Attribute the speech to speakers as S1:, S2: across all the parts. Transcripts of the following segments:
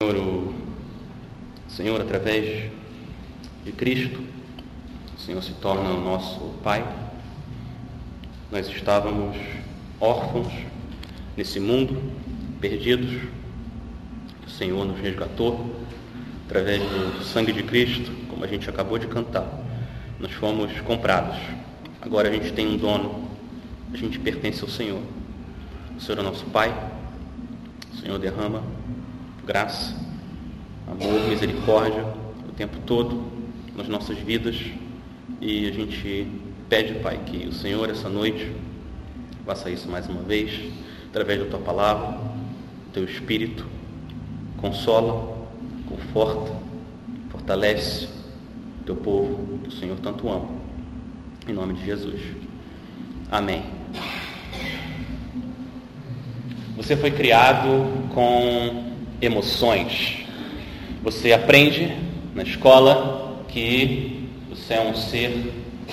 S1: Senhor, o Senhor, através de Cristo, o Senhor se torna o nosso Pai. Nós estávamos órfãos nesse mundo, perdidos. O Senhor nos resgatou através do sangue de Cristo, como a gente acabou de cantar. Nós fomos comprados. Agora a gente tem um dono. A gente pertence ao Senhor. O Senhor é nosso Pai. O Senhor derrama graça, amor, misericórdia o tempo todo nas nossas vidas. E a gente pede, Pai, que o Senhor essa noite faça isso mais uma vez, através da tua palavra, do teu espírito, consola, conforta, fortalece o teu povo que o Senhor tanto ama. Em nome de Jesus. Amém. Você foi criado com emoções. Você aprende na escola que você é um ser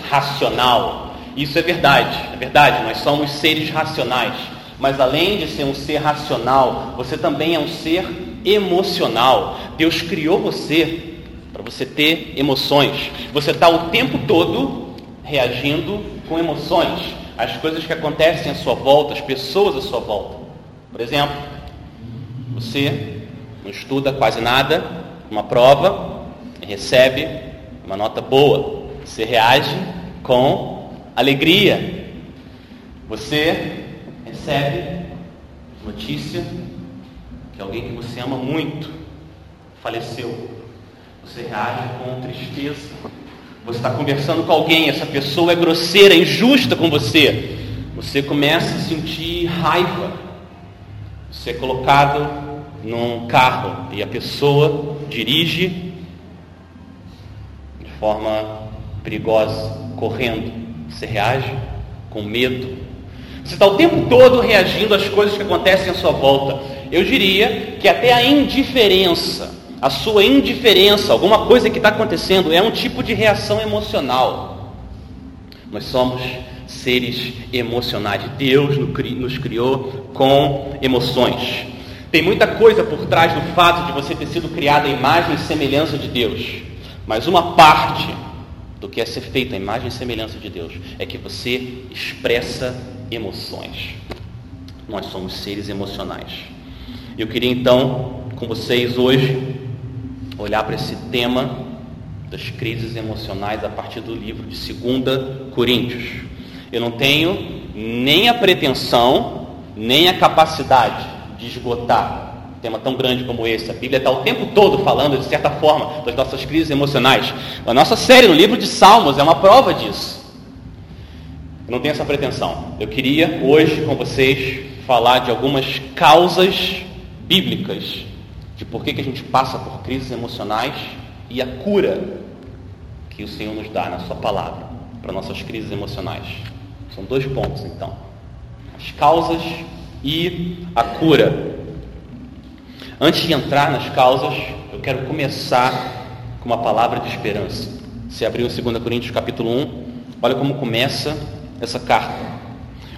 S1: racional. Isso é verdade, é verdade, nós somos seres racionais. Mas além de ser um ser racional, você também é um ser emocional. Deus criou você para você ter emoções. Você está o tempo todo reagindo com emoções às coisas que acontecem à sua volta, às pessoas à sua volta. Por exemplo, você não estuda quase nada, uma prova, recebe uma nota boa. Você reage com alegria. Você recebe notícia que alguém que você ama muito faleceu. Você reage com tristeza. Você está conversando com alguém, essa pessoa é grosseira, injusta com você. Você começa a sentir raiva. Você é colocado num carro e a pessoa dirige de forma perigosa, correndo. Você reage com medo. Você está o tempo todo reagindo às coisas que acontecem à sua volta. Eu diria que até a indiferença, a sua indiferença, alguma coisa que está acontecendo, é um tipo de reação emocional. Nós somos seres emocionais. Deus nos criou com emoções. Tem muita coisa por trás do fato de você ter sido criado à imagem e semelhança de Deus. Mas uma parte do que é ser feito à imagem e semelhança de Deus é que você expressa emoções. Nós somos seres emocionais. Eu queria então, com vocês hoje, olhar para esse tema das crises emocionais a partir do livro de 2 Coríntios. Eu não tenho nem a pretensão, nem a capacidade de esgotar um tema tão grande como esse. A Bíblia está o tempo todo falando, de certa forma, das nossas crises emocionais. A nossa série no livro de Salmos é uma prova disso. Eu não tenho essa pretensão. Eu queria hoje com vocês falar de algumas causas bíblicas de por que, que a gente passa por crises emocionais e a cura que o Senhor nos dá na Sua palavra para nossas crises emocionais. São dois pontos então: as causas e a cura. Antes de entrar nas causas, eu quero começar com uma palavra de esperança. Se abriu em 2 Coríntios capítulo 1, olha como começa essa carta.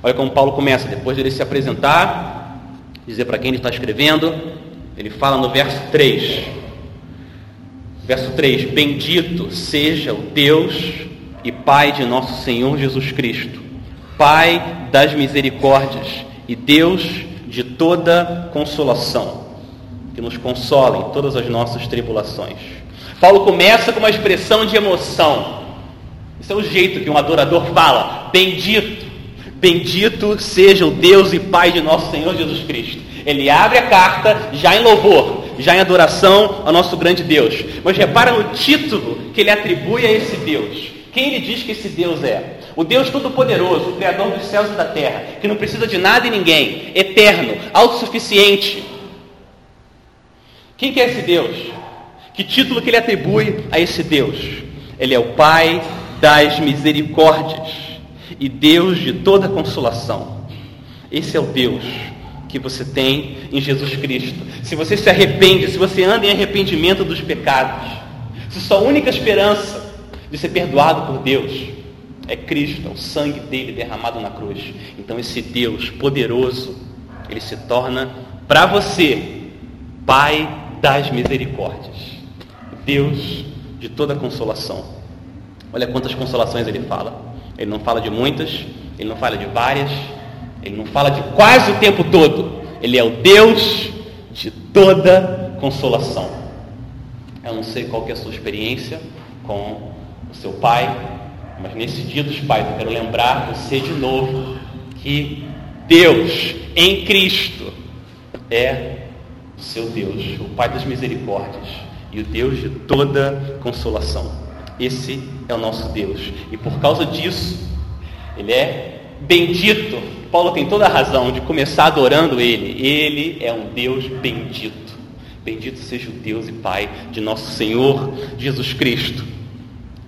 S1: Olha como Paulo começa, depois dele se apresentar, dizer para quem ele está escrevendo, ele fala no verso 3. Verso 3: Bendito seja o Deus e Pai de nosso Senhor Jesus Cristo, Pai das misericórdias e Deus de toda consolação, que nos consola em todas as nossas tribulações. Paulo começa com uma expressão de emoção. Esse é o jeito que um adorador fala: Bendito, bendito seja o Deus e Pai de nosso Senhor Jesus Cristo. Ele abre a carta já em louvor, já em adoração ao nosso grande Deus. Mas repara no título que ele atribui a esse Deus. Quem ele diz que esse Deus é? O Deus Todo-Poderoso, o Criador dos céus e da terra, que não precisa de nada e ninguém, eterno, autossuficiente. Quem que é esse Deus? Que título que ele atribui a esse Deus? Ele é o Pai das misericórdias e Deus de toda consolação. Esse é o Deus que você tem em Jesus Cristo. Se você se arrepende, se você anda em arrependimento dos pecados, se sua única esperança de ser perdoado por Deus é Cristo, é o sangue dele derramado na cruz. Então esse Deus poderoso, ele se torna para você Pai das misericórdias, Deus de toda consolação. Olha quantas consolações ele fala. Ele não fala de muitas, ele não fala de várias, ele não fala de quase o tempo todo. Ele é o Deus de toda consolação. Eu não sei qual é a sua experiência com o seu pai, mas nesse dia dos pais eu quero lembrar você de novo que Deus em Cristo é o seu Deus, o Pai das misericórdias e o Deus de toda consolação. Esse é o nosso Deus. E por causa disso, Ele é bendito. Paulo tem toda a razão de começar adorando Ele. Ele é um Deus bendito. Bendito seja o Deus e Pai de nosso Senhor Jesus Cristo.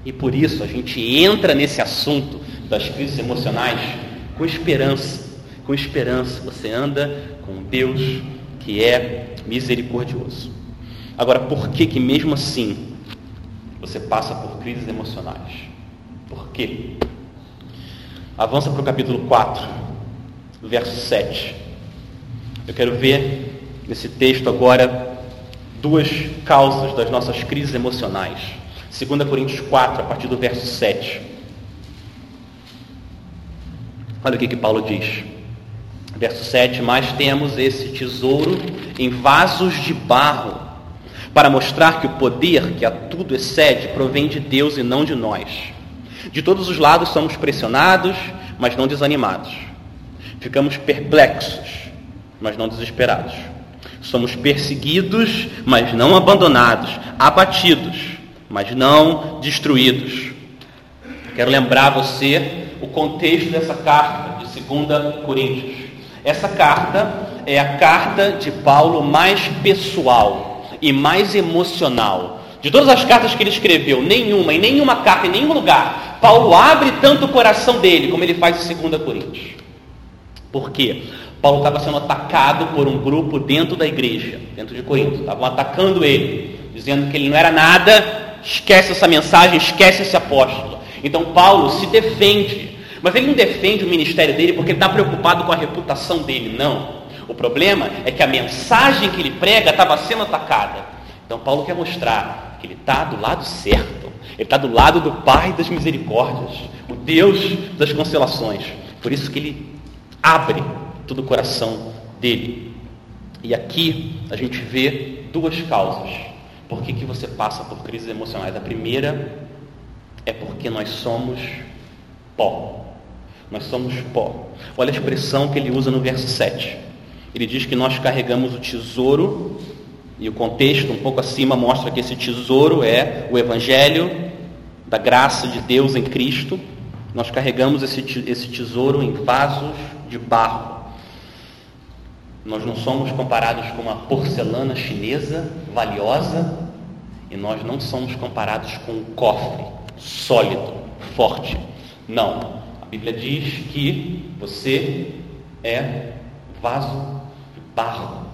S1: E por isso a gente entra nesse assunto das crises emocionais com esperança. Com esperança. Você anda com Deus que é misericordioso. Agora, por que que mesmo assim você passa por crises emocionais? Por quê? Avança para o capítulo 4, verso 7. Eu quero ver nesse texto agora duas causas das nossas crises emocionais. 2 Coríntios 4, a partir do verso 7. Olha o que, que Paulo diz. Verso 7: Mas temos esse tesouro em vasos de barro, para mostrar que o poder que a tudo excede provém de Deus e não de nós. De todos os lados somos pressionados, mas não desanimados. Ficamos perplexos, mas não desesperados. Somos perseguidos, mas não abandonados. Abatidos, mas não destruídos. Quero lembrar você o contexto dessa carta de 2 Coríntios. Essa carta é a carta de Paulo mais pessoal e mais emocional. De todas as cartas que ele escreveu, nenhuma, em nenhuma carta, em nenhum lugar, Paulo abre tanto o coração dele como ele faz em 2 Coríntios. Por quê? Paulo estava sendo atacado por um grupo dentro da igreja, dentro de Corinto. Estavam atacando ele, dizendo que ele não era nada, esquece essa mensagem, esquece esse apóstolo. Então Paulo se defende mas ele não defende o ministério dele porque está preocupado com a reputação dele, não. O problema é que a mensagem que ele prega estava sendo atacada. Então Paulo quer mostrar que ele está do lado certo. Ele está do lado do Pai das misericórdias, o Deus das constelações. Por isso que ele abre todo o coração dele. E aqui a gente vê duas causas. Por que, que você passa por crises emocionais? A primeira é porque nós somos pó. Nós somos pó. Olha a expressão que ele usa no verso 7. Ele diz que nós carregamos o tesouro, e o contexto um pouco acima mostra que esse tesouro é o Evangelho da graça de Deus em Cristo. Nós carregamos esse, esse tesouro em vasos de barro. Nós não somos comparados com uma porcelana chinesa valiosa, e nós não somos comparados com um cofre sólido, forte. Não, Bíblia diz que você é vaso de barro.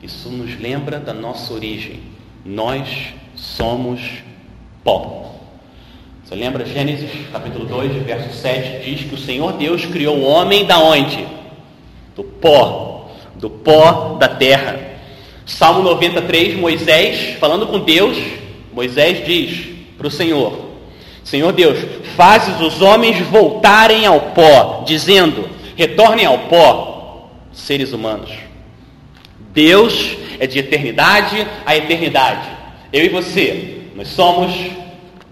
S1: Isso nos lembra da nossa origem. Nós somos pó. Você lembra Gênesis capítulo 2, verso 7, diz que o Senhor Deus criou o homem da onde? Do pó, do pó da terra. Salmo 93, Moisés, falando com Deus, Moisés diz para o Senhor: Senhor Deus, fazes os homens voltarem ao pó, dizendo: retornem ao pó, seres humanos. Deus é de eternidade a eternidade. Eu e você, nós somos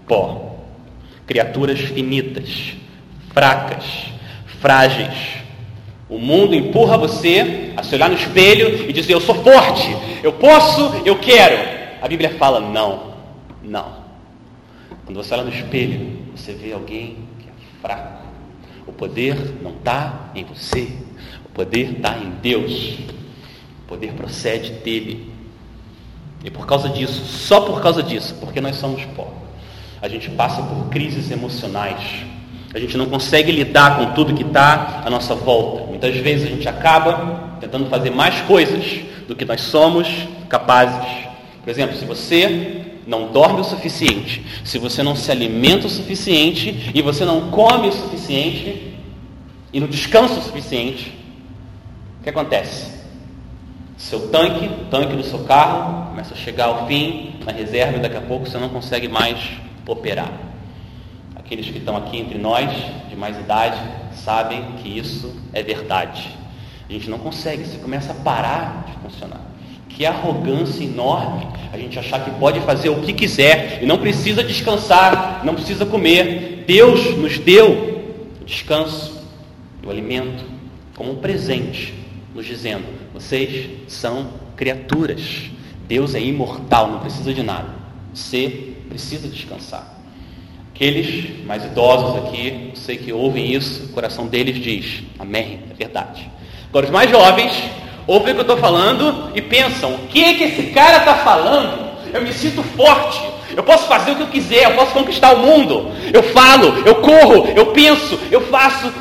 S1: pó. Criaturas finitas, fracas, frágeis. O mundo empurra você a se olhar no espelho e dizer: Eu sou forte, eu posso, eu quero. A Bíblia fala: Não, não. Quando você olha no espelho, você vê alguém que é fraco. O poder não está em você, o poder está em Deus. O poder procede dele. E por causa disso, só por causa disso, porque nós somos pó, a gente passa por crises emocionais. A gente não consegue lidar com tudo que está à nossa volta. Muitas vezes a gente acaba tentando fazer mais coisas do que nós somos capazes. Por exemplo, se você não dorme o suficiente, se você não se alimenta o suficiente e você não come o suficiente e não descansa o suficiente, o que acontece? Seu tanque, o tanque do seu carro, começa a chegar ao fim, na reserva, e daqui a pouco você não consegue mais operar. Aqueles que estão aqui entre nós, de mais idade, sabem que isso é verdade. A gente não consegue, você começa a parar de funcionar. Que arrogância enorme a gente achar que pode fazer o que quiser e não precisa descansar, não precisa comer. Deus nos deu o descanso, o alimento, como um presente, nos dizendo: vocês são criaturas. Deus é imortal, não precisa de nada. Você precisa descansar. Aqueles mais idosos aqui, eu sei que ouvem isso, o coração deles diz: Amém, é verdade. Agora, os mais jovens ouvem o que eu estou falando e pensam: o que, é que esse cara está falando? Eu me sinto forte, eu posso fazer o que eu quiser, eu posso conquistar o mundo. Eu falo, eu corro, eu penso, eu faço.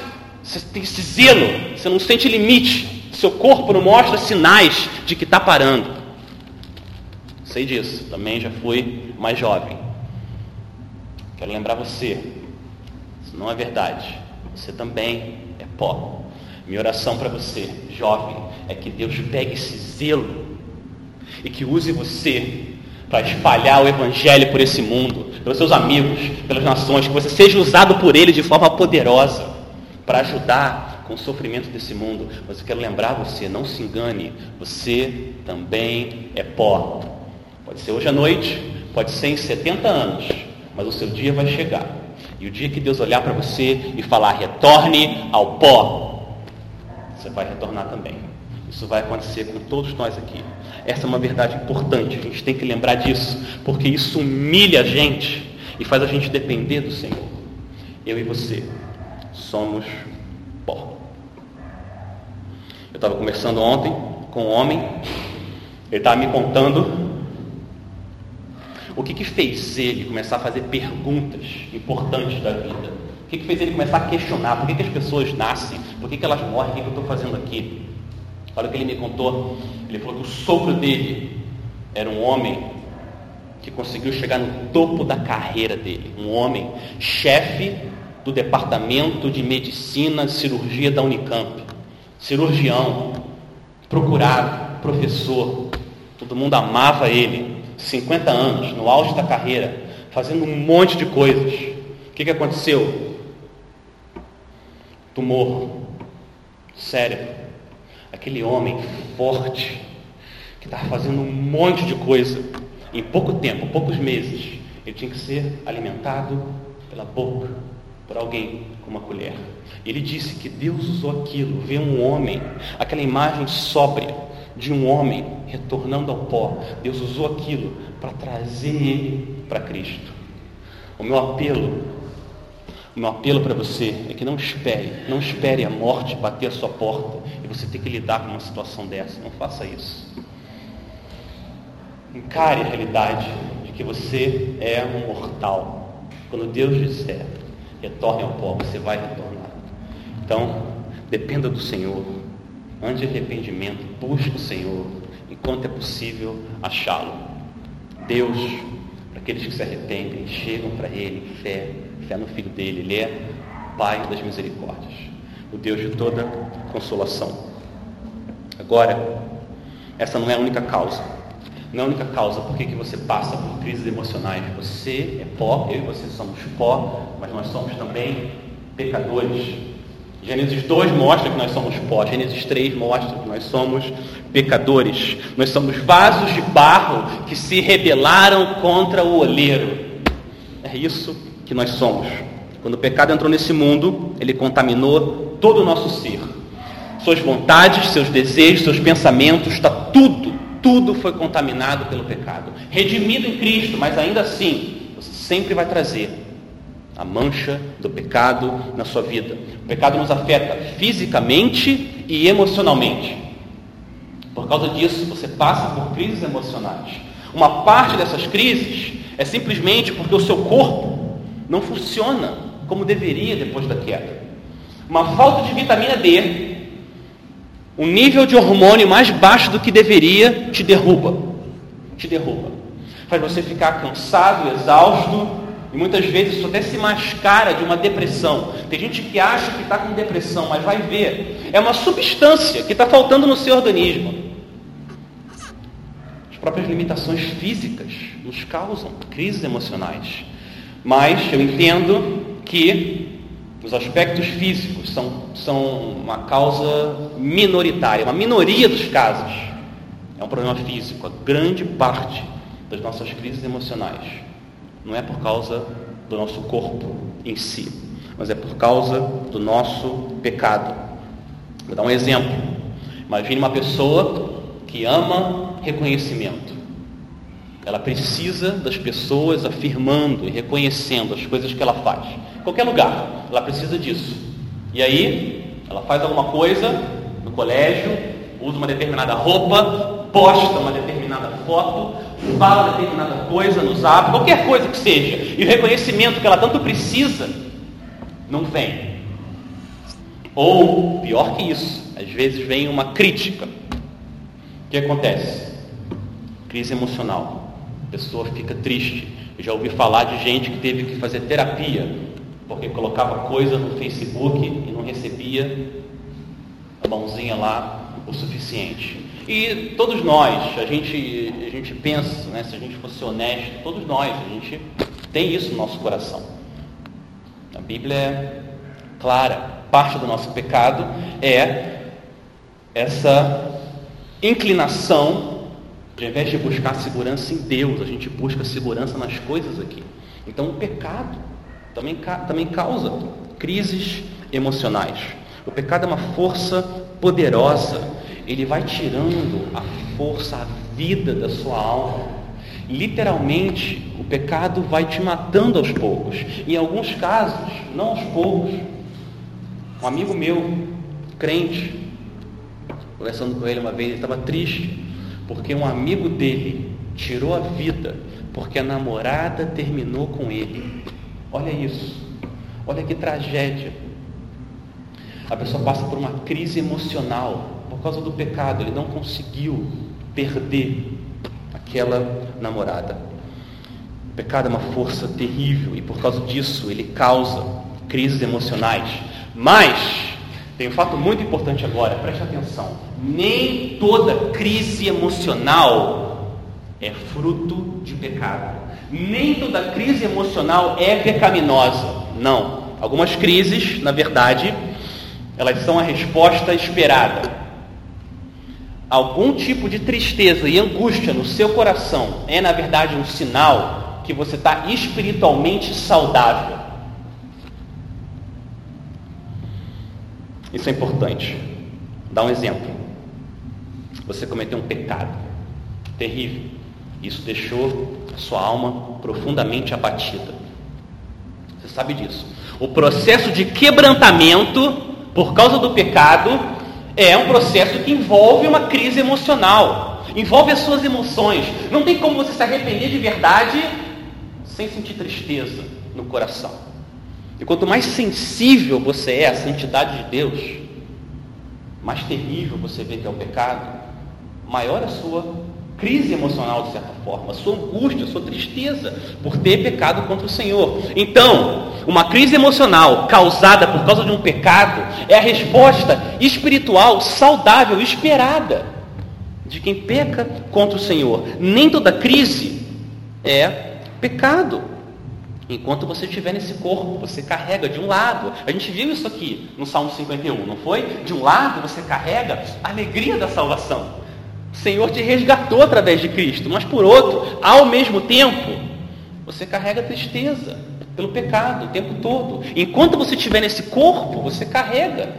S1: Você tem esse zelo, você não sente limite. Seu corpo não mostra sinais de que está parando. Sei disso, também já fui mais jovem. Quero lembrar você, isso não é verdade. Você também é pó. Minha oração para você, jovem, é que Deus pegue esse zelo e que use você para espalhar o Evangelho por esse mundo, pelos seus amigos, pelas nações, que você seja usado por Ele de forma poderosa para ajudar com o sofrimento desse mundo. Mas eu quero lembrar você, não se engane, você também é pó. Pode ser hoje à noite, pode ser em 70 anos, mas o seu dia vai chegar. E o dia que Deus olhar para você e falar, retorne ao pó, você vai retornar também. Isso vai acontecer com todos nós aqui. Essa é uma verdade importante, a gente tem que lembrar disso, porque isso humilha a gente e faz a gente depender do Senhor. Eu e você somos pó. Eu estava conversando ontem com um homem, ele estava me contando o que, que fez ele começar a fazer perguntas importantes da vida? O que, que fez ele começar a questionar? Por que, que as pessoas nascem? Por que, que elas morrem? O que, que eu estou fazendo aqui? Olha o que ele me contou. Ele falou que o sogro dele era um homem que conseguiu chegar no topo da carreira dele. Um homem chefe do departamento de medicina e cirurgia da Unicamp. Cirurgião, procurado, professor. Todo mundo amava ele. 50 anos, no auge da carreira, fazendo um monte de coisas. O que, que aconteceu? Tumor, cérebro. Aquele homem forte, que estava fazendo um monte de coisa, em pouco tempo, poucos meses, ele tinha que ser alimentado pela boca, por alguém com uma colher. Ele disse que Deus usou aquilo, ver um homem, aquela imagem sóbria, de um homem retornando ao pó. Deus usou aquilo para trazer ele para Cristo. O meu apelo, o meu apelo para você é que não espere, não espere a morte bater a sua porta e você ter que lidar com uma situação dessa. Não faça isso. Encare a realidade de que você é um mortal. Quando Deus disser, retorne ao pó, você vai retornar. Então, dependa do Senhor. Antes de arrependimento, busque o Senhor enquanto é possível achá-lo. Deus, para aqueles que se arrependem, chegam para Ele, fé, fé no Filho dele. Ele é Pai das misericórdias, o Deus de toda consolação. Agora, essa não é a única causa. Não é a única causa por que você passa por crises emocionais. Você é pó, eu e você somos pó, mas nós somos também pecadores Gênesis 2 mostra que nós somos pó, Gênesis 3 mostra que nós somos pecadores. Nós somos vasos de barro que se rebelaram contra o oleiro. É isso que nós somos. Quando o pecado entrou nesse mundo, ele contaminou todo o nosso ser. Suas vontades, seus desejos, seus pensamentos, está tudo, tudo foi contaminado pelo pecado. Redimido em Cristo, mas ainda assim, você sempre vai trazer a mancha do pecado na sua vida. O pecado nos afeta fisicamente e emocionalmente. Por causa disso, você passa por crises emocionais. Uma parte dessas crises é simplesmente porque o seu corpo não funciona como deveria depois da queda. Uma falta de vitamina D, um nível de hormônio mais baixo do que deveria, te derruba. Te derruba. Faz você ficar cansado, exausto, e muitas vezes isso até se mascara de uma depressão. Tem gente que acha que está com depressão, mas vai ver. É uma substância que está faltando no seu organismo. próprias limitações físicas nos causam crises emocionais. Mas eu entendo que os aspectos físicos são, são uma causa minoritária, uma minoria dos casos. É um problema físico. A grande parte das nossas crises emocionais não é por causa do nosso corpo em si, mas é por causa do nosso pecado. Vou dar um exemplo. Imagine uma pessoa que ama reconhecimento. Ela precisa das pessoas afirmando e reconhecendo as coisas que ela faz. Qualquer lugar, ela precisa disso. E aí, ela faz alguma coisa no colégio, usa uma determinada roupa, posta uma determinada foto, fala determinada coisa no zap, qualquer coisa que seja, e o reconhecimento que ela tanto precisa não vem. Ou, pior que isso, às vezes vem uma crítica. O que acontece? Crise emocional pessoa fica triste. Eu já ouvi falar de gente que teve que fazer terapia porque colocava coisa no Facebook e não recebia a mãozinha lá o suficiente. E todos nós, a gente, a gente pensa, né, se a gente fosse honesto, todos nós, a gente tem isso no nosso coração. A Bíblia é clara, parte do nosso pecado é essa inclinação ao invés de buscar segurança em Deus, a gente busca segurança nas coisas aqui. Então o pecado também, também causa crises emocionais. O pecado é uma força poderosa. Ele vai tirando a força, a vida da sua alma. Literalmente, o pecado vai te matando aos poucos. Em alguns casos, não aos poucos. Um amigo meu, crente, conversando com ele uma vez, ele estava triste porque um amigo dele tirou a vida porque a namorada terminou com ele. Olha isso. Olha que tragédia. A pessoa passa por uma crise emocional por causa do pecado. Ele não conseguiu perder aquela namorada. O pecado é uma força terrível e por causa disso ele causa crises emocionais. Mas tem um fato muito importante agora, preste atenção. Nem toda crise emocional é fruto de pecado. Nem toda crise emocional é pecaminosa. Não. Algumas crises, na verdade, elas são a resposta esperada. Algum tipo de tristeza e angústia no seu coração é, na verdade, um sinal que você está espiritualmente saudável. Isso é importante. Dá um exemplo. Você cometeu um pecado terrível. Isso deixou a sua alma profundamente abatida. Você sabe disso. O processo de quebrantamento por causa do pecado é um processo que envolve uma crise emocional, envolve as suas emoções. Não tem como você se arrepender de verdade sem sentir tristeza no coração. E quanto mais sensível você é à santidade de Deus, mais terrível você vê que é o pecado, maior a sua crise emocional, de certa forma, sua angústia, sua tristeza por ter pecado contra o Senhor. Então, uma crise emocional causada por causa de um pecado é a resposta espiritual saudável, esperada de quem peca contra o Senhor. Nem toda crise é pecado. Enquanto você estiver nesse corpo, você carrega de um lado. A gente viu isso aqui no Salmo 51, não foi? De um lado você carrega a alegria da salvação. O Senhor te resgatou através de Cristo, mas por outro, ao mesmo tempo, você carrega tristeza pelo pecado o tempo todo. Enquanto você estiver nesse corpo, você carrega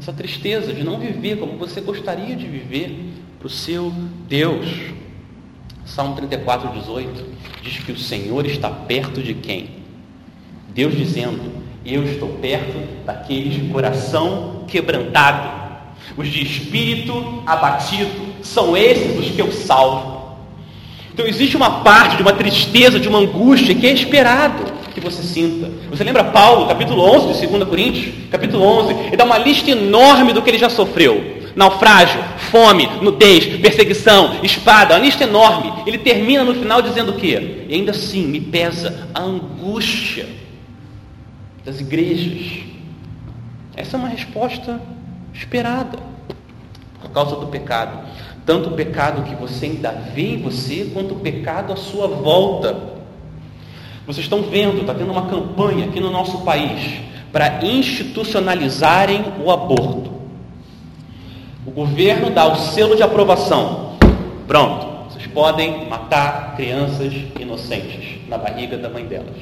S1: essa tristeza de não viver como você gostaria de viver para o seu Deus. Salmo 34, 18 diz que o Senhor está perto de quem? Deus dizendo: Eu estou perto daqueles de coração quebrantado, os de espírito abatido, são esses os que eu salvo. Então existe uma parte de uma tristeza, de uma angústia que é esperado que você sinta. Você lembra Paulo, capítulo 11 de 2 Coríntios? Capítulo 11, ele dá uma lista enorme do que ele já sofreu. Naufrágio, fome, nudez, perseguição, espada, uma lista enorme. Ele termina no final dizendo o quê? E ainda assim me pesa a angústia das igrejas. Essa é uma resposta esperada por causa do pecado. Tanto o pecado que você ainda vê em você, quanto o pecado à sua volta. Vocês estão vendo, está tendo uma campanha aqui no nosso país para institucionalizarem o aborto. O governo dá o selo de aprovação. Pronto, vocês podem matar crianças inocentes na barriga da mãe delas.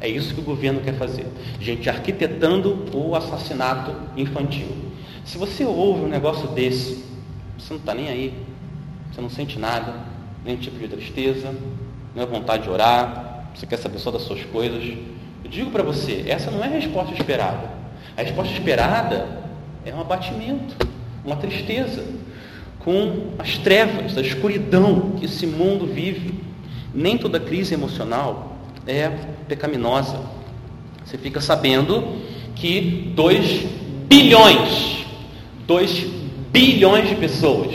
S1: É isso que o governo quer fazer. Gente arquitetando o assassinato infantil. Se você ouve um negócio desse, você não está nem aí, você não sente nada, nenhum tipo de tristeza, nem vontade de orar, você quer saber só das suas coisas. Eu digo para você, essa não é a resposta esperada. A resposta esperada é um abatimento, uma tristeza, com as trevas, a escuridão que esse mundo vive. Nem toda crise emocional é pecaminosa. Você fica sabendo que 2 bilhões, 2 bilhões de pessoas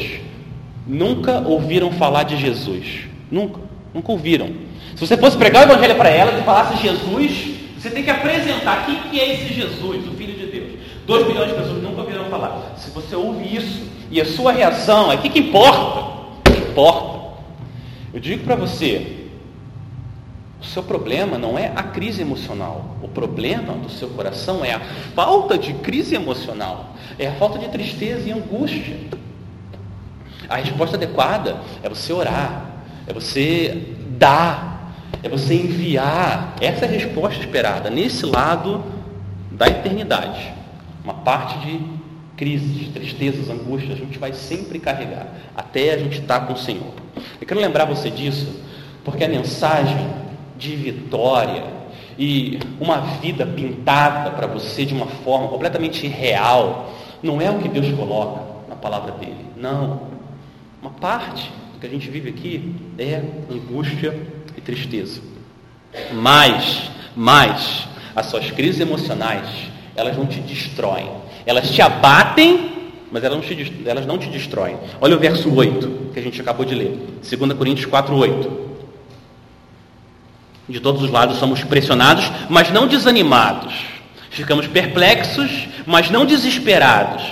S1: nunca ouviram falar de Jesus. Nunca, nunca ouviram. Se você fosse pregar o evangelho para elas e falasse Jesus, você tem que apresentar quem que é esse Jesus, o Filho de Deus. 2 bilhões de pessoas nunca ouviram falar. Se você ouve isso e a sua reação é o que, que importa? Importa. Eu digo para você, o seu problema não é a crise emocional. O problema do seu coração é a falta de crise emocional. É a falta de tristeza e angústia. A resposta adequada é você orar, é você dar, é você enviar. Essa é a resposta esperada nesse lado da eternidade. Uma parte de crises, tristezas, angústias, a gente vai sempre carregar até a gente estar com o Senhor. Eu quero lembrar você disso, porque a mensagem de vitória e uma vida pintada para você de uma forma completamente real, não é o que Deus coloca na palavra dele. Não. Uma parte do que a gente vive aqui é angústia e tristeza. Mas, mas, as suas crises emocionais, elas não te destroem. Elas te abatem, mas elas não te, elas não te destroem. Olha o verso 8 que a gente acabou de ler. 2 Coríntios 4, 8. De todos os lados somos pressionados, mas não desanimados. Ficamos perplexos, mas não desesperados.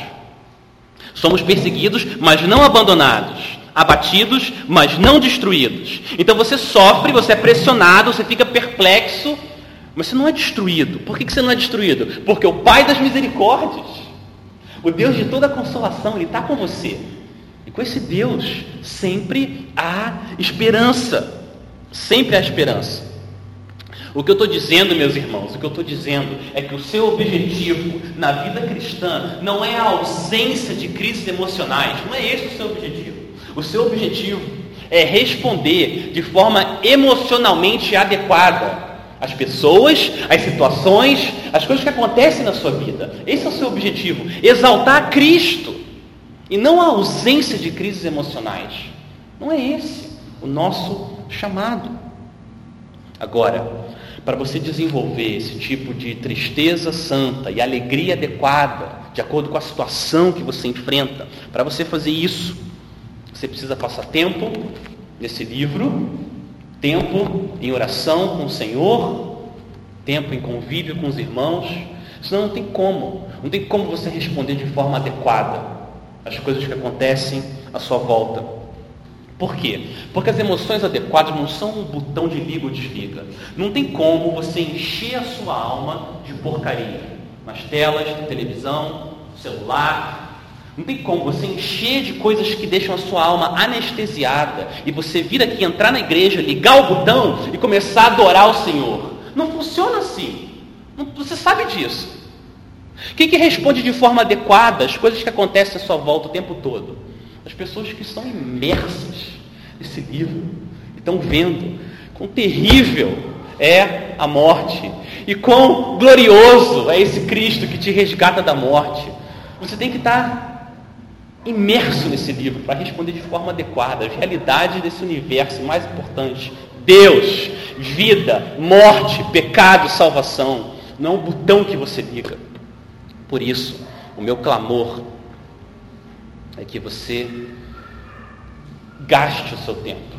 S1: Somos perseguidos, mas não abandonados. Abatidos, mas não destruídos. Então você sofre, você é pressionado, você fica perplexo, mas você não é destruído. Por que você não é destruído? Porque o Pai das misericórdias, o Deus de toda consolação, Ele está com você. E com esse Deus sempre há esperança. Sempre há esperança. O que eu estou dizendo, meus irmãos, o que eu estou dizendo é que o seu objetivo na vida cristã não é a ausência de crises emocionais, não é esse o seu objetivo. O seu objetivo é responder de forma emocionalmente adequada às pessoas, às situações, às coisas que acontecem na sua vida. Esse é o seu objetivo, exaltar Cristo e não a ausência de crises emocionais. Não é esse o nosso chamado. Agora, para você desenvolver esse tipo de tristeza santa e alegria adequada, de acordo com a situação que você enfrenta, para você fazer isso, você precisa passar tempo nesse livro, tempo em oração com o Senhor, tempo em convívio com os irmãos, senão não tem como, não tem como você responder de forma adequada às coisas que acontecem à sua volta. Por quê? Porque as emoções adequadas não são um botão de liga ou desliga. Não tem como você encher a sua alma de porcaria. Nas telas, na televisão, celular. Não tem como você encher de coisas que deixam a sua alma anestesiada e você vir aqui entrar na igreja, ligar o botão e começar a adorar o Senhor. Não funciona assim. Você sabe disso. Quem que responde de forma adequada as coisas que acontecem à sua volta o tempo todo? As pessoas que estão imersas nesse livro estão vendo quão terrível é a morte e quão glorioso é esse Cristo que te resgata da morte. Você tem que estar imerso nesse livro para responder de forma adequada as realidades desse universo mais importante. Deus, vida, morte, pecado, salvação. Não é o botão que você liga. Por isso, o meu clamor é que você gaste o seu tempo,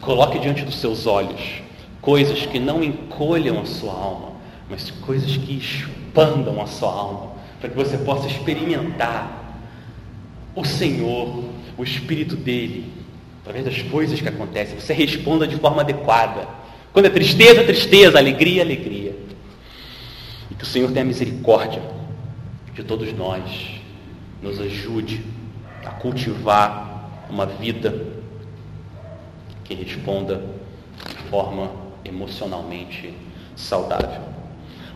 S1: coloque diante dos seus olhos coisas que não encolham a sua alma, mas coisas que expandam a sua alma, para que você possa experimentar o Senhor, o Espírito dele, através das coisas que acontecem, você responda de forma adequada. Quando é tristeza, tristeza, alegria, alegria. E que o Senhor tenha misericórdia de todos nós, nos ajude a cultivar uma vida que responda de forma emocionalmente saudável.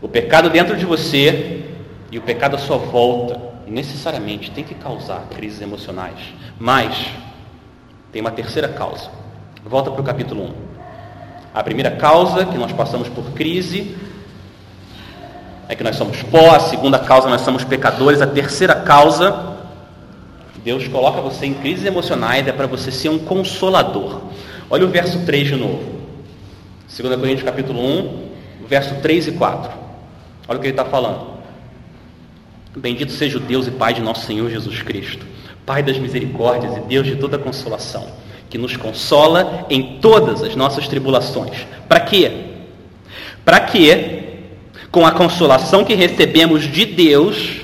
S1: O pecado dentro de você e o pecado à sua volta necessariamente tem que causar crises emocionais. Mas tem uma terceira causa. Volta para o capítulo 1. A primeira causa que nós passamos por crise é que nós somos pó, a segunda causa nós somos pecadores, a terceira causa Deus coloca você em crises emocionais é para você ser um consolador. Olha o verso 3 de novo. 2 Coríntios capítulo 1, verso 3 e 4. Olha o que ele está falando. Bendito seja o Deus e Pai de nosso Senhor Jesus Cristo, Pai das misericórdias e Deus de toda consolação, que nos consola em todas as nossas tribulações. Para quê? Para que, com a consolação que recebemos de Deus,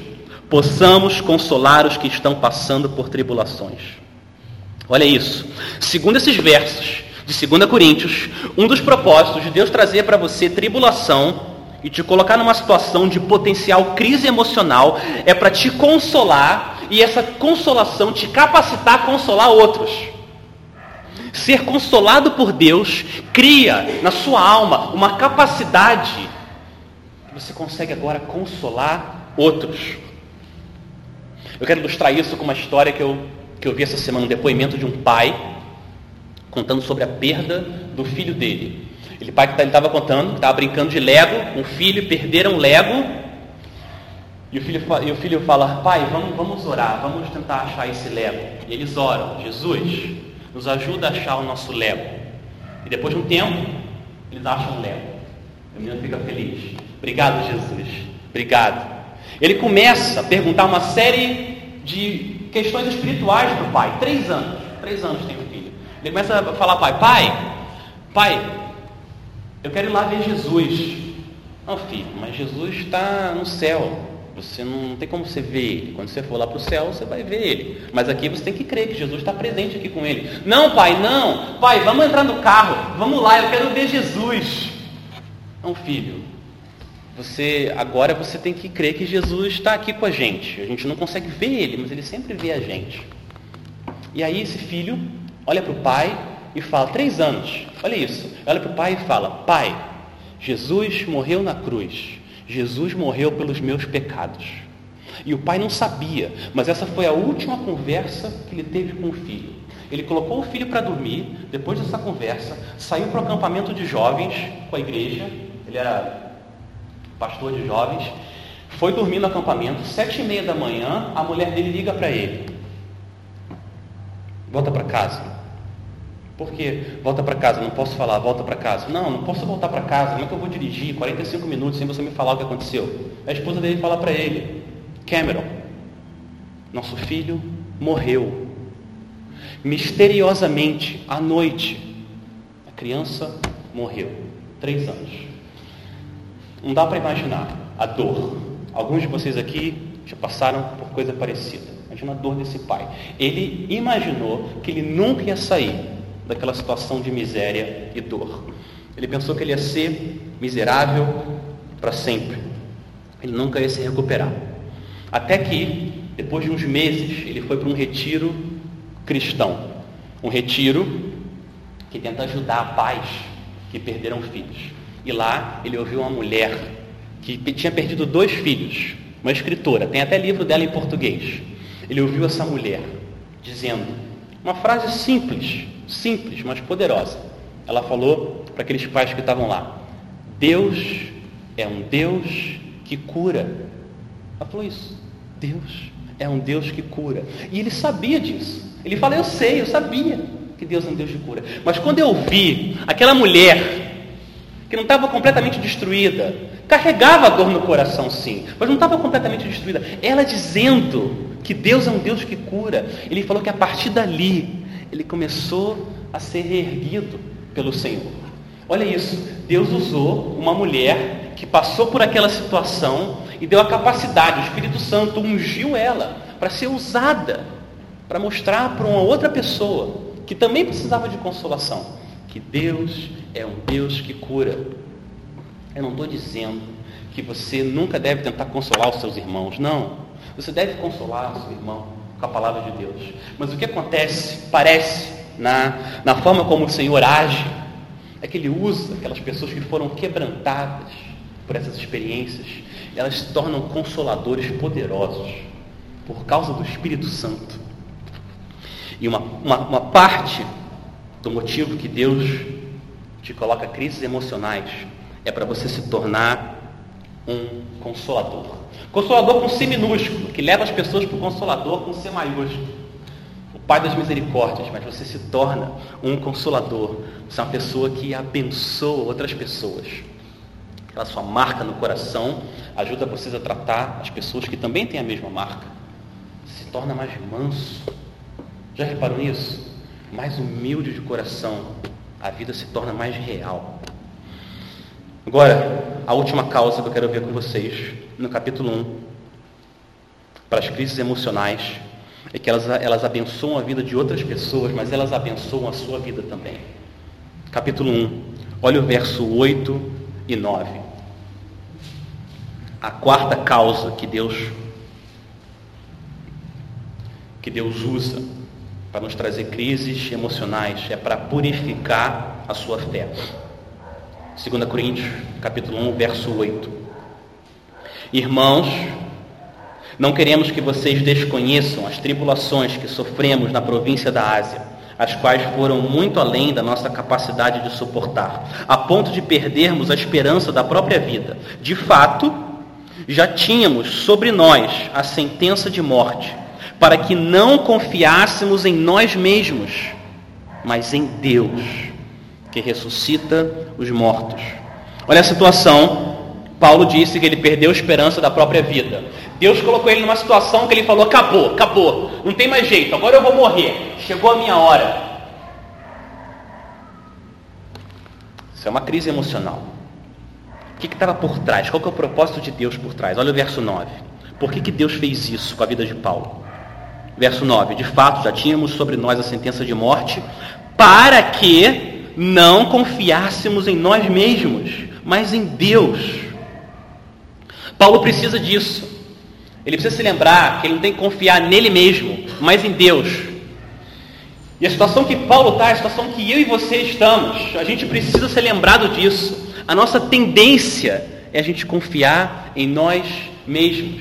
S1: possamos consolar os que estão passando por tribulações. Olha isso. Segundo esses versos de 2 Coríntios, um dos propósitos de Deus trazer para você tribulação e te colocar numa situação de potencial crise emocional é para te consolar e essa consolação te capacitar a consolar outros. Ser consolado por Deus cria na sua alma uma capacidade que você consegue agora consolar outros. Eu quero ilustrar isso com uma história que eu, que eu vi essa semana, um depoimento de um pai contando sobre a perda do filho dele. Ele pai que estava contando, estava brincando de Lego com o filho, perderam Lego. E o, filho, e o filho fala, pai, vamos, vamos orar, vamos tentar achar esse Lego. E eles oram, Jesus, nos ajuda a achar o nosso Lego. E depois de um tempo, eles acham o Lego. O menino fica feliz. Obrigado, Jesus. Obrigado. Ele começa a perguntar uma série de questões espirituais para o pai. Três anos. Três anos tem o filho. Ele começa a falar, pai, pai, pai, eu quero ir lá ver Jesus. Não, filho, mas Jesus está no céu. Você não, não, tem como você ver ele. Quando você for lá para o céu, você vai ver ele. Mas aqui você tem que crer que Jesus está presente aqui com ele. Não, pai, não. Pai, vamos entrar no carro. Vamos lá, eu quero ver Jesus. Não, filho. Você agora você tem que crer que Jesus está aqui com a gente. A gente não consegue ver ele, mas ele sempre vê a gente. E aí esse filho olha para o pai e fala, três anos, olha isso, olha para o pai e fala, pai, Jesus morreu na cruz, Jesus morreu pelos meus pecados. E o pai não sabia, mas essa foi a última conversa que ele teve com o filho. Ele colocou o filho para dormir, depois dessa conversa, saiu para o acampamento de jovens com a igreja, ele era pastor de jovens, foi dormir no acampamento, sete e meia da manhã, a mulher dele liga para ele. Volta para casa. Por quê? Volta para casa, não posso falar, volta para casa. Não, não posso voltar para casa, como é que eu vou dirigir 45 minutos sem você me falar o que aconteceu? A esposa dele fala para ele, Cameron, nosso filho morreu. Misteriosamente, à noite, a criança morreu. Três anos. Não dá para imaginar a dor. Alguns de vocês aqui já passaram por coisa parecida. Imagina a dor desse pai. Ele imaginou que ele nunca ia sair daquela situação de miséria e dor. Ele pensou que ele ia ser miserável para sempre. Ele nunca ia se recuperar. Até que, depois de uns meses, ele foi para um retiro cristão. Um retiro que tenta ajudar pais que perderam filhos. E lá ele ouviu uma mulher que tinha perdido dois filhos, uma escritora, tem até livro dela em português. Ele ouviu essa mulher dizendo uma frase simples, simples, mas poderosa. Ela falou para aqueles pais que estavam lá: Deus é um Deus que cura. Ela falou isso. Deus é um Deus que cura. E ele sabia disso. Ele fala: Eu sei, eu sabia que Deus é um Deus de cura. Mas quando eu vi aquela mulher que não estava completamente destruída, carregava a dor no coração, sim, mas não estava completamente destruída. Ela dizendo que Deus é um Deus que cura, ele falou que a partir dali ele começou a ser reerguido pelo Senhor. Olha isso, Deus usou uma mulher que passou por aquela situação e deu a capacidade, o Espírito Santo ungiu ela para ser usada para mostrar para uma outra pessoa que também precisava de consolação que Deus é um Deus que cura. Eu não estou dizendo que você nunca deve tentar consolar os seus irmãos, não. Você deve consolar o seu irmão com a palavra de Deus. Mas o que acontece, parece, na, na forma como o Senhor age, é que Ele usa aquelas pessoas que foram quebrantadas por essas experiências, elas se tornam consoladores poderosos por causa do Espírito Santo. E uma, uma, uma parte do motivo que Deus te coloca crises emocionais é para você se tornar um consolador. Consolador com C minúsculo, que leva as pessoas para o consolador com C maiúsculo. O Pai das misericórdias, mas você se torna um consolador. Você é uma pessoa que abençoa outras pessoas. Aquela sua marca no coração ajuda vocês a tratar as pessoas que também têm a mesma marca. Se torna mais manso. Já reparou nisso? Mais humilde de coração. A vida se torna mais real. Agora, a última causa que eu quero ver com vocês, no capítulo 1, para as crises emocionais, é que elas, elas abençoam a vida de outras pessoas, mas elas abençoam a sua vida também. Capítulo 1, olha o verso 8 e 9. A quarta causa que Deus que Deus usa para nos trazer crises emocionais é para purificar a sua fé. 2 Coríntios, capítulo 1, verso 8. Irmãos, não queremos que vocês desconheçam as tribulações que sofremos na província da Ásia, as quais foram muito além da nossa capacidade de suportar, a ponto de perdermos a esperança da própria vida. De fato, já tínhamos sobre nós a sentença de morte, para que não confiássemos em nós mesmos, mas em Deus que ressuscita os mortos. Olha a situação. Paulo disse que ele perdeu a esperança da própria vida. Deus colocou ele numa situação que ele falou: acabou, acabou, não tem mais jeito, agora eu vou morrer, chegou a minha hora. Isso é uma crise emocional. O que estava por trás? Qual que é o propósito de Deus por trás? Olha o verso 9. Por que, que Deus fez isso com a vida de Paulo? Verso 9: De fato, já tínhamos sobre nós a sentença de morte, para que não confiássemos em nós mesmos, mas em Deus. Paulo precisa disso. Ele precisa se lembrar que ele não tem que confiar nele mesmo, mas em Deus. E a situação que Paulo está, a situação que eu e você estamos, a gente precisa ser lembrado disso. A nossa tendência é a gente confiar em nós mesmos.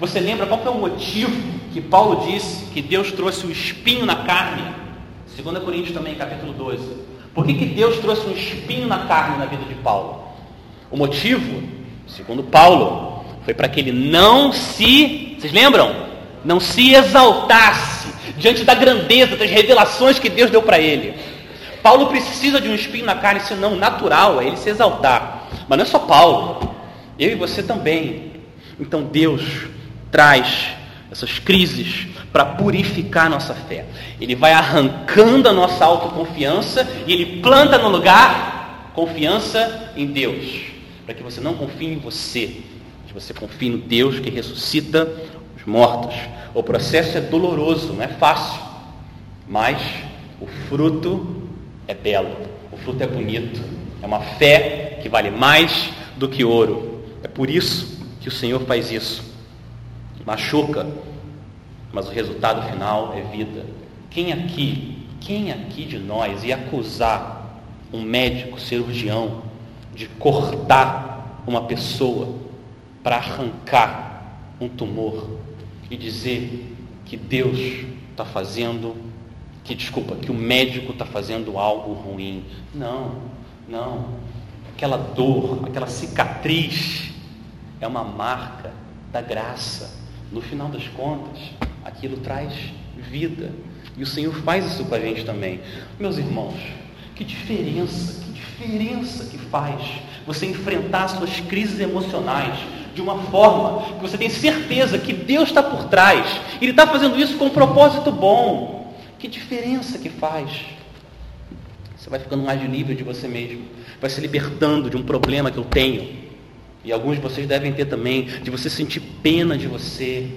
S1: Você lembra qual é o motivo que Paulo disse que Deus trouxe o espinho na carne? 2 Coríntios também, capítulo 12. Por que, que Deus trouxe um espinho na carne na vida de Paulo? O motivo, segundo Paulo, foi para que ele não se, vocês lembram? Não se exaltasse diante da grandeza, das revelações que Deus deu para ele. Paulo precisa de um espinho na carne, senão natural é ele se exaltar. Mas não é só Paulo, eu e você também. Então Deus traz essas crises para purificar nossa fé. Ele vai arrancando a nossa autoconfiança e ele planta no lugar confiança em Deus, para que você não confie em você, que você confie no Deus que ressuscita os mortos. O processo é doloroso, não é fácil, mas o fruto é belo, o fruto é bonito, é uma fé que vale mais do que ouro. É por isso que o Senhor faz isso. Machuca, mas o resultado final é vida. Quem aqui, quem aqui de nós ia acusar um médico cirurgião de cortar uma pessoa para arrancar um tumor e dizer que Deus está fazendo, que desculpa, que o médico está fazendo algo ruim? Não, não. Aquela dor, aquela cicatriz é uma marca da graça. No final das contas, aquilo traz vida. E o Senhor faz isso com a gente também. Meus irmãos, que diferença, que diferença que faz você enfrentar suas crises emocionais de uma forma que você tem certeza que Deus está por trás. Ele está fazendo isso com um propósito bom. Que diferença que faz. Você vai ficando mais livre de você mesmo. Vai se libertando de um problema que eu tenho. E alguns de vocês devem ter também, de você sentir pena de você,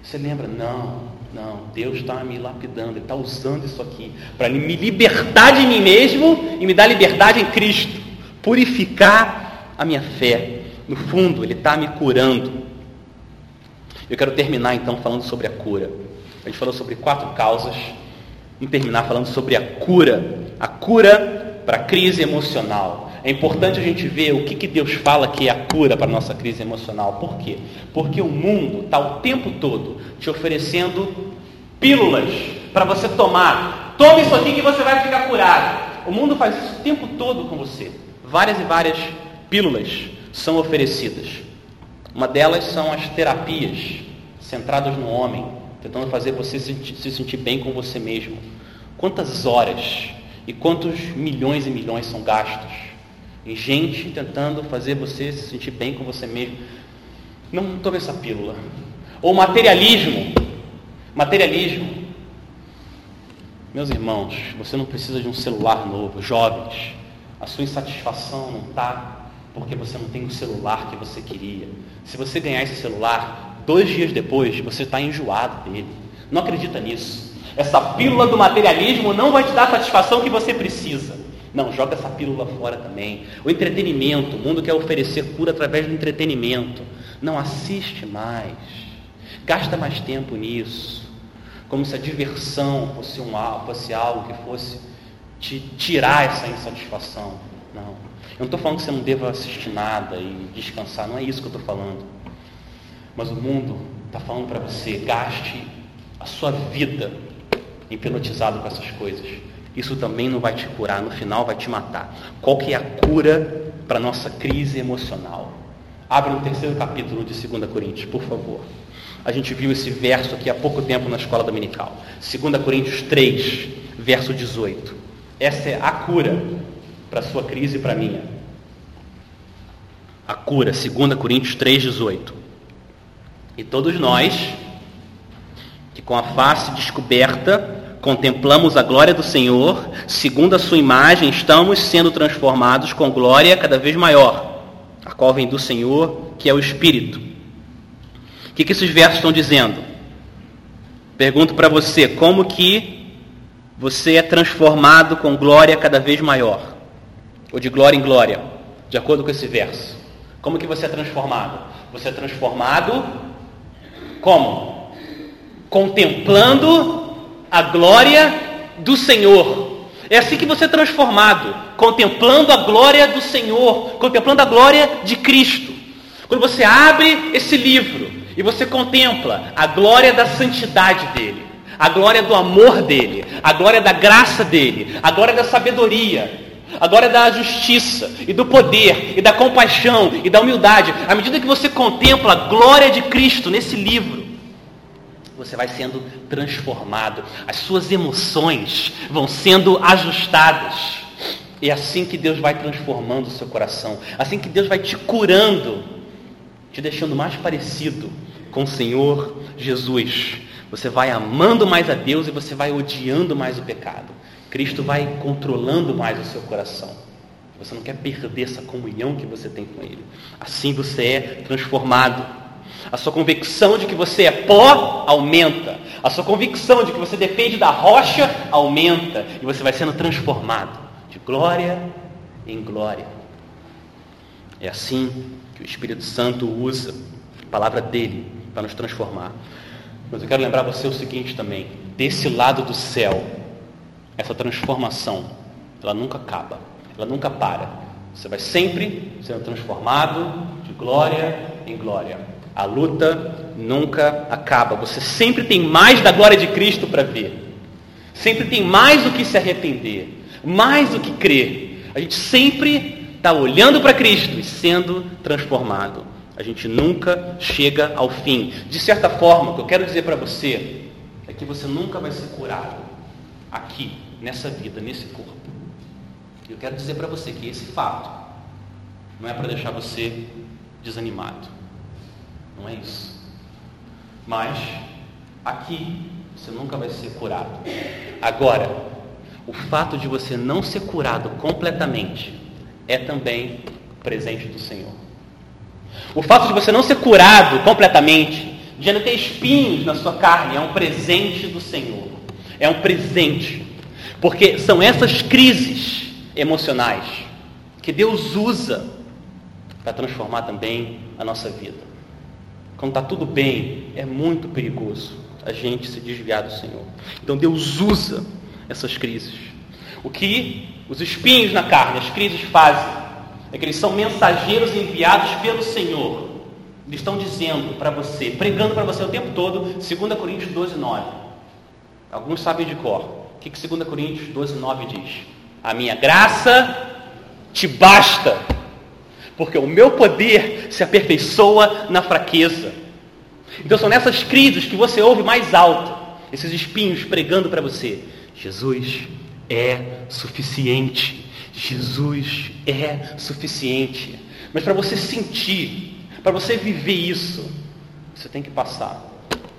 S1: você lembra? Não, Não, Deus está me lapidando, Ele está usando isso aqui para me libertar de mim mesmo e me dar liberdade em Cristo, purificar a minha fé. No fundo, Ele está me curando. Eu quero terminar então falando sobre a cura. A gente falou sobre quatro causas. Vamos terminar falando sobre a cura. A cura para a crise emocional. É importante a gente ver o que, que Deus fala que é a cura para a nossa crise emocional. Por quê? Porque o mundo está o tempo todo te oferecendo pílulas para você tomar. Tome isso aqui que você vai ficar curado. O mundo faz isso o tempo todo com você. Várias e várias pílulas são oferecidas. Uma delas são as terapias centradas no homem, tentando fazer você se sentir bem com você mesmo. Quantas horas e quantos milhões e milhões são gastos em gente tentando fazer você se sentir bem com você mesmo? Não tome essa pílula. Ou materialismo. Materialismo. Meus irmãos, você não precisa de um celular novo. Jovens, a sua insatisfação não está porque você não tem o celular que você queria. Se você ganhar esse celular, dois dias depois, você está enjoado dele. Não acredita nisso. Essa pílula do materialismo não vai te dar a satisfação que você precisa. Não, joga essa pílula fora também. O entretenimento, o mundo quer oferecer cura através do entretenimento. Não assiste mais. Gasta mais tempo nisso. Como se a diversão fosse, um, fosse algo que fosse te tirar essa insatisfação. Não. Eu não estou falando que você não deva assistir nada e descansar. Não é isso que eu estou falando. Mas o mundo está falando para você, gaste a sua vida hipnotizado com essas coisas. Isso também não vai te curar, no final vai te matar. Qual que é a cura para a nossa crise emocional? Abre o terceiro capítulo de 2 Coríntios, por favor. A gente viu esse verso aqui há pouco tempo na escola dominical. 2 Coríntios 3, verso 18. Essa é a cura para a sua crise e para a minha. A cura, 2 Coríntios 3, 18. E todos nós, que com a face descoberta contemplamos a glória do Senhor, segundo a sua imagem, estamos sendo transformados com glória cada vez maior, a qual vem do Senhor, que é o Espírito. O que, que esses versos estão dizendo? Pergunto para você, como que você é transformado com glória cada vez maior? Ou de glória em glória, de acordo com esse verso. Como que você é transformado? Você é transformado como? Contemplando a glória do Senhor. É assim que você é transformado, contemplando a glória do Senhor, contemplando a glória de Cristo. Quando você abre esse livro e você contempla a glória da santidade dele, a glória do amor dele, a glória da graça dele, a glória da sabedoria, a glória da justiça e do poder e da compaixão e da humildade, à medida que você contempla a glória de Cristo nesse livro, você vai sendo transformado, as suas emoções vão sendo ajustadas. É assim que Deus vai transformando o seu coração, assim que Deus vai te curando, te deixando mais parecido com o Senhor Jesus. Você vai amando mais a Deus e você vai odiando mais o pecado. Cristo vai controlando mais o seu coração. Você não quer perder essa comunhão que você tem com Ele. Assim você é transformado. A sua convicção de que você é pó aumenta. A sua convicção de que você depende da rocha aumenta. E você vai sendo transformado de glória em glória. É assim que o Espírito Santo usa a palavra dele para nos transformar. Mas eu quero lembrar você o seguinte também: desse lado do céu, essa transformação, ela nunca acaba, ela nunca para. Você vai sempre sendo transformado de glória em glória. A luta nunca acaba. Você sempre tem mais da glória de Cristo para ver. Sempre tem mais do que se arrepender, mais do que crer. A gente sempre está olhando para Cristo e sendo transformado. A gente nunca chega ao fim. De certa forma, o que eu quero dizer para você é que você nunca vai ser curado aqui, nessa vida, nesse corpo. Eu quero dizer para você que esse fato não é para deixar você desanimado. Não é isso. Mas aqui você nunca vai ser curado. Agora, o fato de você não ser curado completamente é também presente do Senhor. O fato de você não ser curado completamente de ainda ter espinhos na sua carne, é um presente do Senhor. É um presente. Porque são essas crises emocionais que Deus usa para transformar também a nossa vida. Quando está tudo bem, é muito perigoso a gente se desviar do Senhor. Então Deus usa essas crises. O que os espinhos na carne, as crises fazem, é que eles são mensageiros enviados pelo Senhor. Eles estão dizendo para você, pregando para você o tempo todo, 2 Coríntios 12, 9. Alguns sabem de cor. O que, que 2 Coríntios 12, 9 diz? A minha graça te basta, porque o meu poder se aperfeiçoa na fraqueza. Então são nessas crises que você ouve mais alto esses espinhos pregando para você: Jesus é suficiente. Jesus é suficiente. Mas para você sentir, para você viver isso, você tem que passar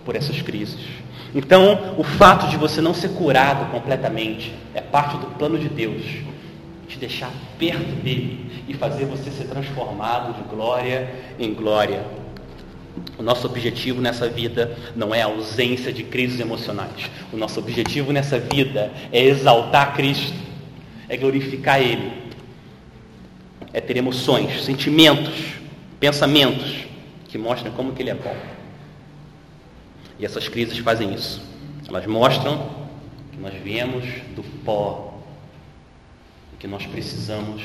S1: por essas crises. Então, o fato de você não ser curado completamente é parte do plano de Deus te deixar perto dele e fazer você ser transformado de glória em glória. O nosso objetivo nessa vida não é a ausência de crises emocionais. O nosso objetivo nessa vida é exaltar Cristo, é glorificar Ele, é ter emoções, sentimentos, pensamentos que mostram como que Ele é bom. E essas crises fazem isso. Elas mostram que nós viemos do pó que nós precisamos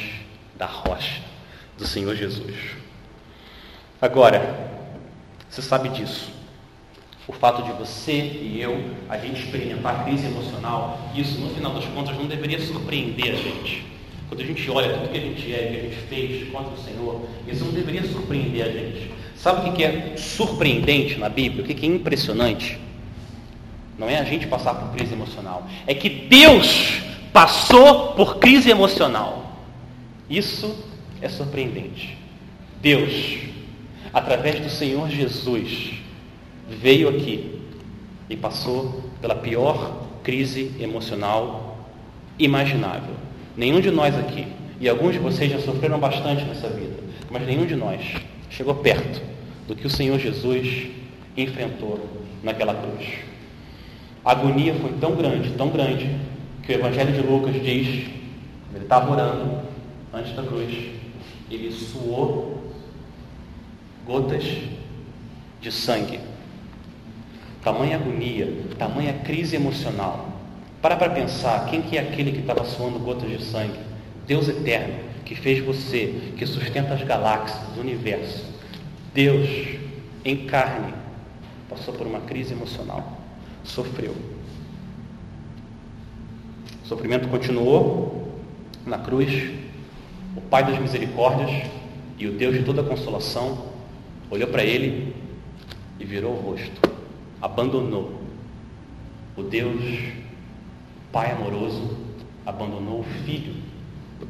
S1: da rocha do Senhor Jesus. Agora, você sabe disso. O fato de você e eu, a gente experimentar crise emocional, isso no final das contas não deveria surpreender a gente. Quando a gente olha tudo que a gente é, que a gente fez contra o Senhor, isso não deveria surpreender a gente. Sabe o que é surpreendente na Bíblia? O que é impressionante? Não é a gente passar por crise emocional, é que Deus passou por crise emocional. Isso é surpreendente. Deus, através do Senhor Jesus, veio aqui e passou pela pior crise emocional imaginável. Nenhum de nós aqui, e alguns de vocês já sofreram bastante nessa vida, mas nenhum de nós chegou perto do que o Senhor Jesus enfrentou naquela cruz. A agonia foi tão grande, tão grande, que o Evangelho de Lucas diz, ele estava orando antes da cruz, ele suou gotas de sangue. Tamanha agonia, tamanha crise emocional. Para para pensar, quem que é aquele que estava suando gotas de sangue? Deus eterno, que fez você, que sustenta as galáxias, o universo. Deus, em carne, passou por uma crise emocional, sofreu. O sofrimento continuou na cruz. O Pai das misericórdias e o Deus de toda consolação olhou para ele e virou o rosto, abandonou. O Deus, Pai amoroso, abandonou o filho.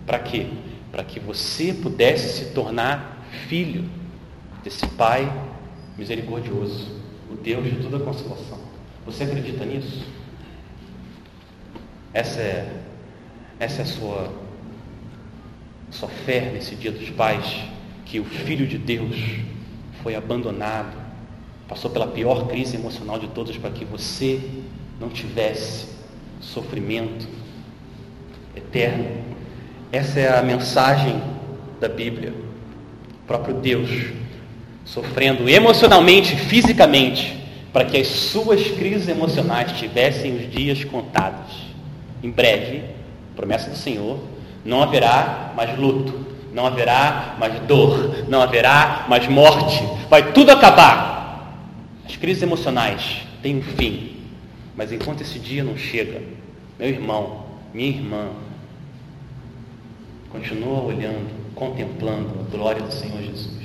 S1: Para quê? Para que você pudesse se tornar filho desse Pai misericordioso, o Deus de toda consolação. Você acredita nisso? Essa é, essa é a sua, sua fé nesse dia dos pais, que o Filho de Deus foi abandonado, passou pela pior crise emocional de todas para que você não tivesse sofrimento eterno. Essa é a mensagem da Bíblia. O próprio Deus sofrendo emocionalmente, fisicamente, para que as suas crises emocionais tivessem os dias contados. Em breve, promessa do Senhor, não haverá mais luto, não haverá mais dor, não haverá mais morte, vai tudo acabar. As crises emocionais têm um fim, mas enquanto esse dia não chega, meu irmão, minha irmã, continua olhando, contemplando a glória do Senhor Jesus.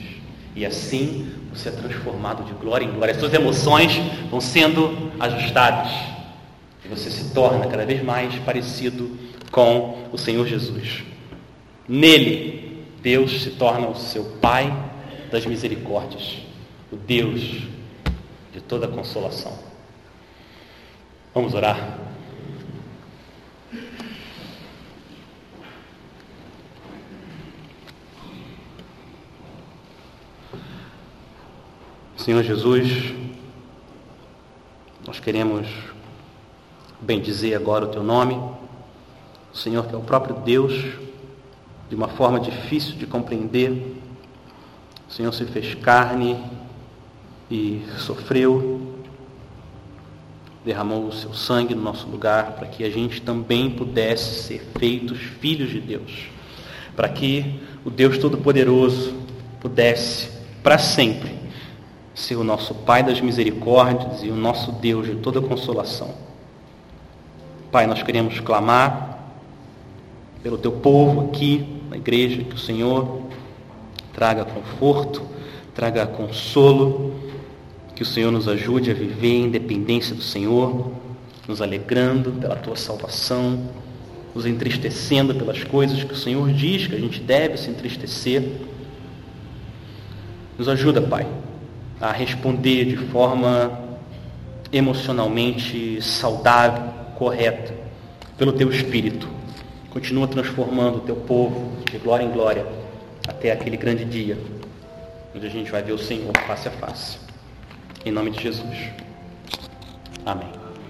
S1: E assim você é transformado de glória em glória. As suas emoções vão sendo ajustadas. E você se torna cada vez mais parecido com o Senhor Jesus. Nele, Deus se torna o seu Pai das misericórdias, o Deus de toda consolação. Vamos orar? Senhor Jesus, queremos bendizer agora o teu nome, o Senhor que é o próprio Deus, de uma forma difícil de compreender. O Senhor se fez carne e sofreu, derramou o seu sangue no nosso lugar para que a gente também pudesse ser feitos filhos de Deus, para que o Deus Todo-Poderoso pudesse, para sempre, ser o nosso Pai das misericórdias e o nosso Deus de toda consolação. Pai, nós queremos clamar pelo teu povo aqui na igreja, que o Senhor traga conforto, traga consolo, que o Senhor nos ajude a viver em dependência do Senhor, nos alegrando pela tua salvação, nos entristecendo pelas coisas que o Senhor diz que a gente deve se entristecer. Nos ajuda, Pai, a responder de forma emocionalmente saudável, correta, pelo teu Espírito. Continua transformando o teu povo de glória em glória até aquele grande dia, onde a gente vai ver o Senhor face a face. Em nome de Jesus. Amém.